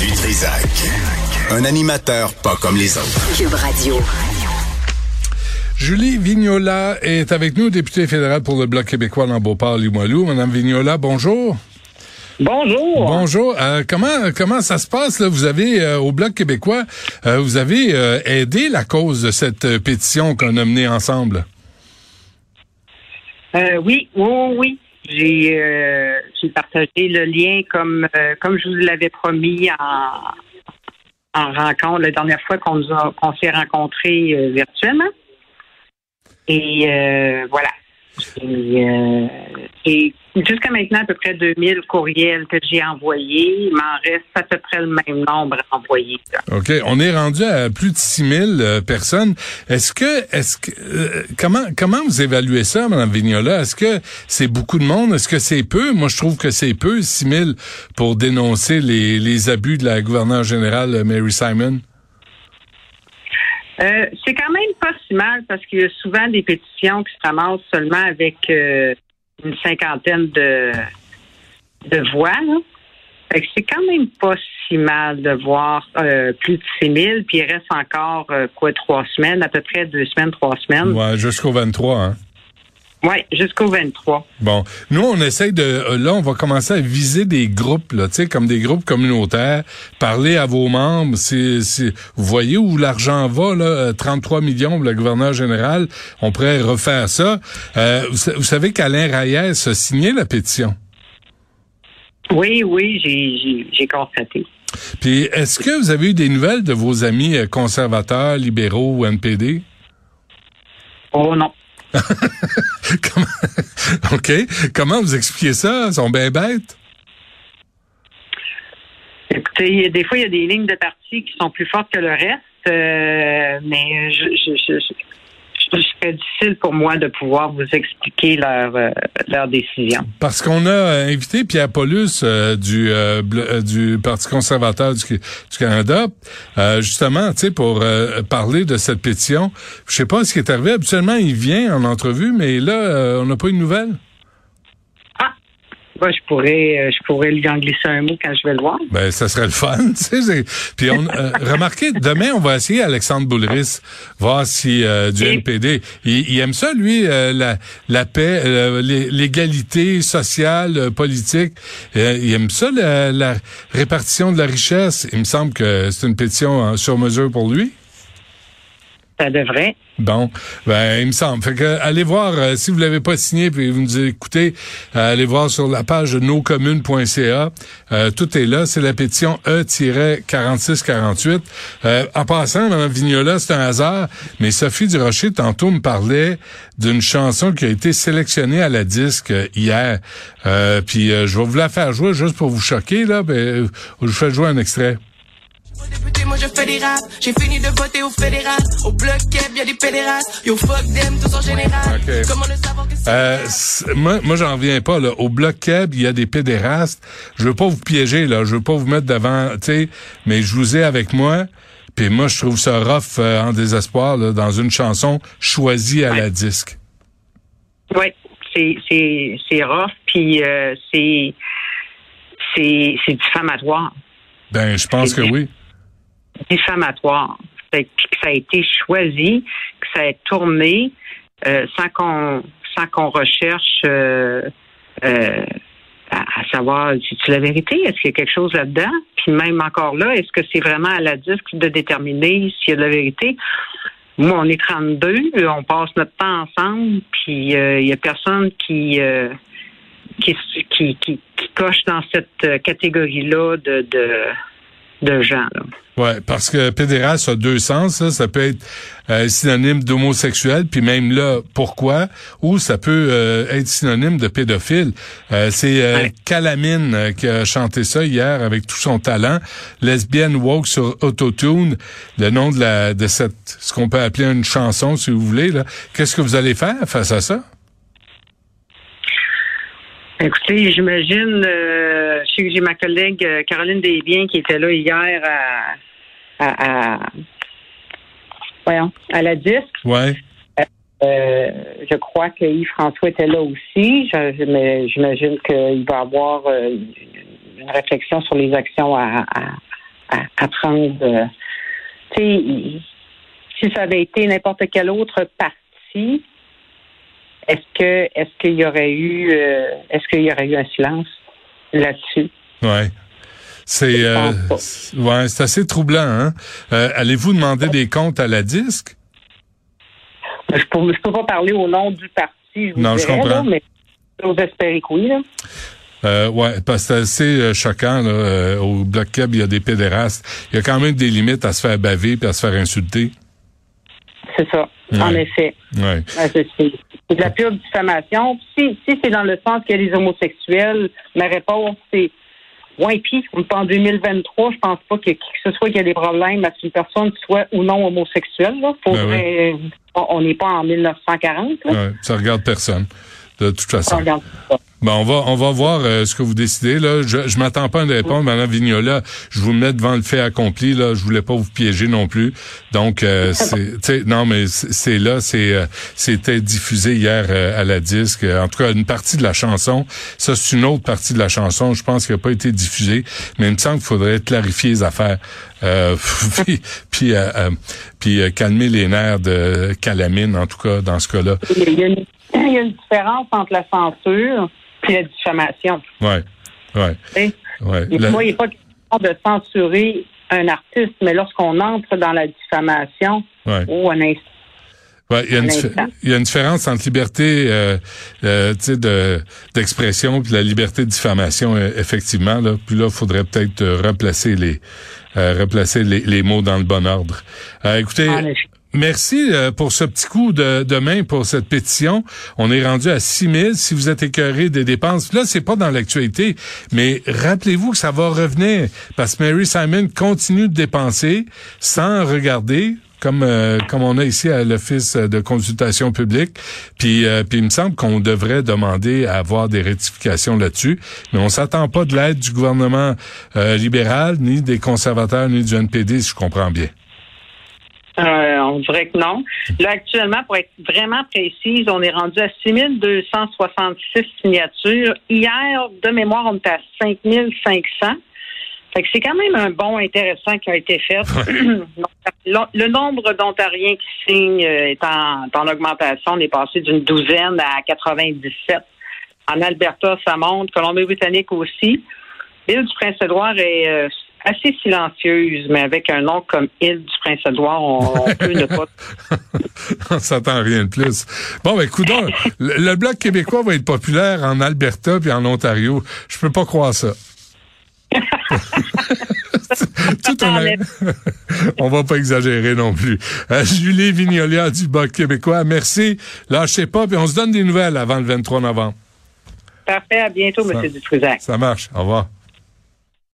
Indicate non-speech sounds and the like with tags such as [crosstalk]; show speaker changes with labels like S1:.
S1: Du Trisac. Un animateur pas comme les autres.
S2: Cube Radio.
S3: Julie Vignola est avec nous, députée fédérale pour le Bloc québécois dans Beauport-Limoilou. Madame Vignola, bonjour.
S4: Bonjour.
S3: Bonjour. Euh, comment comment ça se passe là? Vous avez euh, au Bloc québécois, euh, vous avez aidé la cause de cette pétition qu'on a menée ensemble?
S4: oui, oui, oui. J'ai j'ai partagé le lien comme comme je vous l'avais promis en en rencontre la dernière fois qu'on qu'on s'est rencontrés virtuellement. Et euh, voilà. Euh, jusqu'à maintenant, à peu près 2000 courriels que j'ai envoyés. Il m'en reste à peu près le même nombre à envoyer.
S3: OK. On est rendu à plus de 6000 euh, personnes. Est-ce que, est-ce que, comment, comment vous évaluez ça, Mme Vignola? Est-ce que c'est beaucoup de monde? Est-ce que c'est peu? Moi, je trouve que c'est peu, 6000 pour dénoncer les, les abus de la gouverneure générale Mary Simon.
S4: Euh, c'est quand même pas si mal parce qu'il y a souvent des pétitions qui se ramassent seulement avec euh, une cinquantaine de, de voix. c'est quand même pas si mal de voir euh, plus de 6 000, puis il reste encore, quoi, trois semaines, à peu près deux semaines, trois semaines.
S3: Ouais, jusqu'au 23, hein?
S4: Oui, jusqu'au 23.
S3: Bon, nous on essaye de euh, là on va commencer à viser des groupes là, tu sais comme des groupes communautaires, parler à vos membres, si vous voyez où l'argent va là, 33 euh, millions pour le gouverneur général, on pourrait refaire ça. Euh, vous, savez qu'Alain Reyes a signé la pétition?
S4: Oui, oui, j'ai constaté.
S3: Puis est-ce que vous avez eu des nouvelles de vos amis conservateurs, libéraux ou NPD?
S4: Oh non. [laughs]
S3: OK. Comment vous expliquez ça? Ils sont bien bêtes?
S4: Écoutez, des fois, il y a des lignes de parti qui sont plus fortes que le reste, euh, mais je, ce serait difficile pour moi de pouvoir vous expliquer leur, euh, leur décision.
S3: Parce qu'on a euh, invité Pierre Paulus euh, du, du Parti conservateur du, Canada, justement, tu sais, pour parler de cette pétition. Je sais pas ce qui est arrivé. Habituellement, il vient en entrevue, mais là, on n'a pas eu de nouvelles
S4: je pourrais, euh, je pourrais lui en glisser un mot quand je vais le voir.
S3: Ben, ça serait le fun, [laughs] tu sais. Puis on, euh, [laughs] remarquez, demain, on va essayer Alexandre Boulris, voir si euh, du NPD, il, aime ça, lui, la, la paix, l'égalité sociale, politique. il aime ça, la, la répartition de la richesse. Il me semble que c'est une pétition sur mesure pour lui.
S4: Ça devrait.
S3: Bon, ben il me semble. Fait que allez voir euh, si vous l'avez pas signé puis vous nous écoutez, euh, allez voir sur la page noscommunes.ca. Euh, tout est là. C'est la pétition E-4648. en passant, Mme Vignola, c'est un hasard, mais Sophie Durocher tantôt me parlait d'une chanson qui a été sélectionnée à la disque hier. puis je vais vous la faire jouer juste pour vous choquer là. Ben, je vous fais jouer un extrait moi je fais des rap. J'ai fini de voter au fédéral. Au bloc il y a des pédérastes. Yo, fuck them, tous en général. Comment le savoir que euh, moi, moi j'en reviens pas, là. Au bloc il y a des pédérastes. Je veux pas vous piéger, là. Je veux pas vous mettre devant, tu sais, mais je vous ai avec moi. Puis moi, je trouve ça rough euh, en désespoir, là, dans une chanson choisie à la disque.
S4: Oui, c'est, c'est, c'est rough, puis euh, c'est, c'est, c'est diffamatoire.
S3: Ben, je pense que oui
S4: diffamatoire. que ça a été choisi, que ça a tourné euh, sans qu'on sans qu'on recherche euh, euh, à, savoir si c'est la vérité, est-ce qu'il y a quelque chose là-dedans? Puis même encore là, est-ce que c'est vraiment à la disque de déterminer s'il y a de la vérité? Moi, on est 32, on passe notre temps ensemble, puis il y a personne qui, qui, qui, qui, coche dans cette catégorie-là de, de de gens.
S3: Ouais, parce que pédéraste a deux sens. Ça peut être euh, synonyme d'homosexuel, puis même là, pourquoi? Ou ça peut euh, être synonyme de pédophile. Euh, c'est Calamine qui a chanté ça hier avec tout son talent. Lesbienne woke sur autotune, le nom de la de cette ce qu'on peut appeler une chanson, si vous voulez. Là, qu'est-ce que vous allez faire face à ça?
S4: Écoutez, j'imagine, euh, je sais que j'ai ma collègue euh, Caroline Desbiens qui était là hier à, à, voyons, à la disque.
S3: Ouais.
S4: Euh, je crois que Yves-François était là aussi. J'imagine qu'il va y avoir une réflexion sur les actions à, à, prendre. Euh, tu sais, si ça avait été n'importe quel autre parti, est-ce que est-ce qu'il y aurait eu euh, est-ce qu'il y aurait eu un silence là-dessus?
S3: Ouais. C'est euh, ouais, c'est assez troublant. Hein? Euh, allez-vous demander des comptes à la disque?
S4: Je peux, peux pas parler au nom du parti. Je
S3: non, je comprends.
S4: mais j'ose espérer que oui. Là.
S3: Euh, ouais, parce que c'est assez choquant. Là, au Bloc Cab, il y a des pédérastes. Il y a quand même des limites à se faire baver puis à se faire insulter.
S4: C'est ça, en effet.
S3: Ouais.
S4: De la pure diffamation. Si, si c'est dans le sens qu'il y a des homosexuels, ma réponse, c'est oui, puis en 2023, je pense pas que qui que ce soit qu'il y a des problèmes à ce qu'une personne soit ou non homosexuelle. Là. Ben on n'est pas en 1940. Là. Ouais,
S3: ça regarde personne, de toute façon. Ben, on va on va voir euh, ce que vous décidez là. Je je m'attends pas à une réponse, Madame Vignola. Je vous mets devant le fait accompli là. Je voulais pas vous piéger non plus. Donc euh, c'est non mais c'est là c'est euh, c'était diffusé hier à la disque. En tout cas une partie de la chanson. Ça c'est une autre partie de la chanson. Je pense qu'elle n'a pas été diffusée, mais il me semble qu'il faudrait clarifier les affaires. [laughs] puis puis, puis calmer les nerfs de Calamine en tout cas dans ce cas-là.
S4: Il y a une, il y a une différence entre la censure puis la diffamation.
S3: Oui, oui.
S4: Ouais. Moi, il n'est pas question de censurer un artiste, mais lorsqu'on entre dans la diffamation,
S3: ouais.
S4: ou un instant,
S3: Ouais, il, y a une, il y a une différence entre liberté euh, euh, de d'expression et la liberté de diffamation, euh, effectivement. Là. Puis là, il faudrait peut-être euh, replacer les euh, replacer les, les, mots dans le bon ordre. écoutez, Merci euh, pour ce petit coup de, de, main pour cette pétition. On est rendu à 6 000. Si vous êtes écœuré des dépenses, là, c'est pas dans l'actualité, mais rappelez-vous que ça va revenir parce que Mary Simon continue de dépenser sans regarder. Comme, euh, comme on a ici à l'Office de consultation publique. Puis, euh, puis il me semble qu'on devrait demander à avoir des rectifications là-dessus. Mais on s'attend pas de l'aide du gouvernement libéral, ni des conservateurs, ni du NPD, si je comprends bien.
S4: Euh, on dirait que non. Là, actuellement, pour être vraiment précise, on est rendu à 6266 signatures. Hier, de mémoire, on était à 5500. Fait que c'est quand même un bon intéressant qui a été fait. [clears throat] le, nombre d'Ontariens qui signent euh, est en, en augmentation. On est passé d'une douzaine à 97. En Alberta, ça monte. Colombie-Britannique aussi. L'île du Prince-Édouard est euh, assez silencieuse, mais avec un nom comme Île du Prince-Édouard, on, peut ne pas. [laughs]
S3: on s'attend rien de plus. Bon, ben, écoute, le, le, Bloc québécois va être populaire en Alberta puis en Ontario. Je peux pas croire ça. [laughs] Tout un... [laughs] On va pas exagérer non plus. Euh, Julie Vignolia du Bloc québécois, merci. Lâchez pas, puis on se donne des nouvelles avant le 23 novembre.
S4: Parfait, à bientôt, M. Dutrisac.
S3: Ça marche. Au revoir.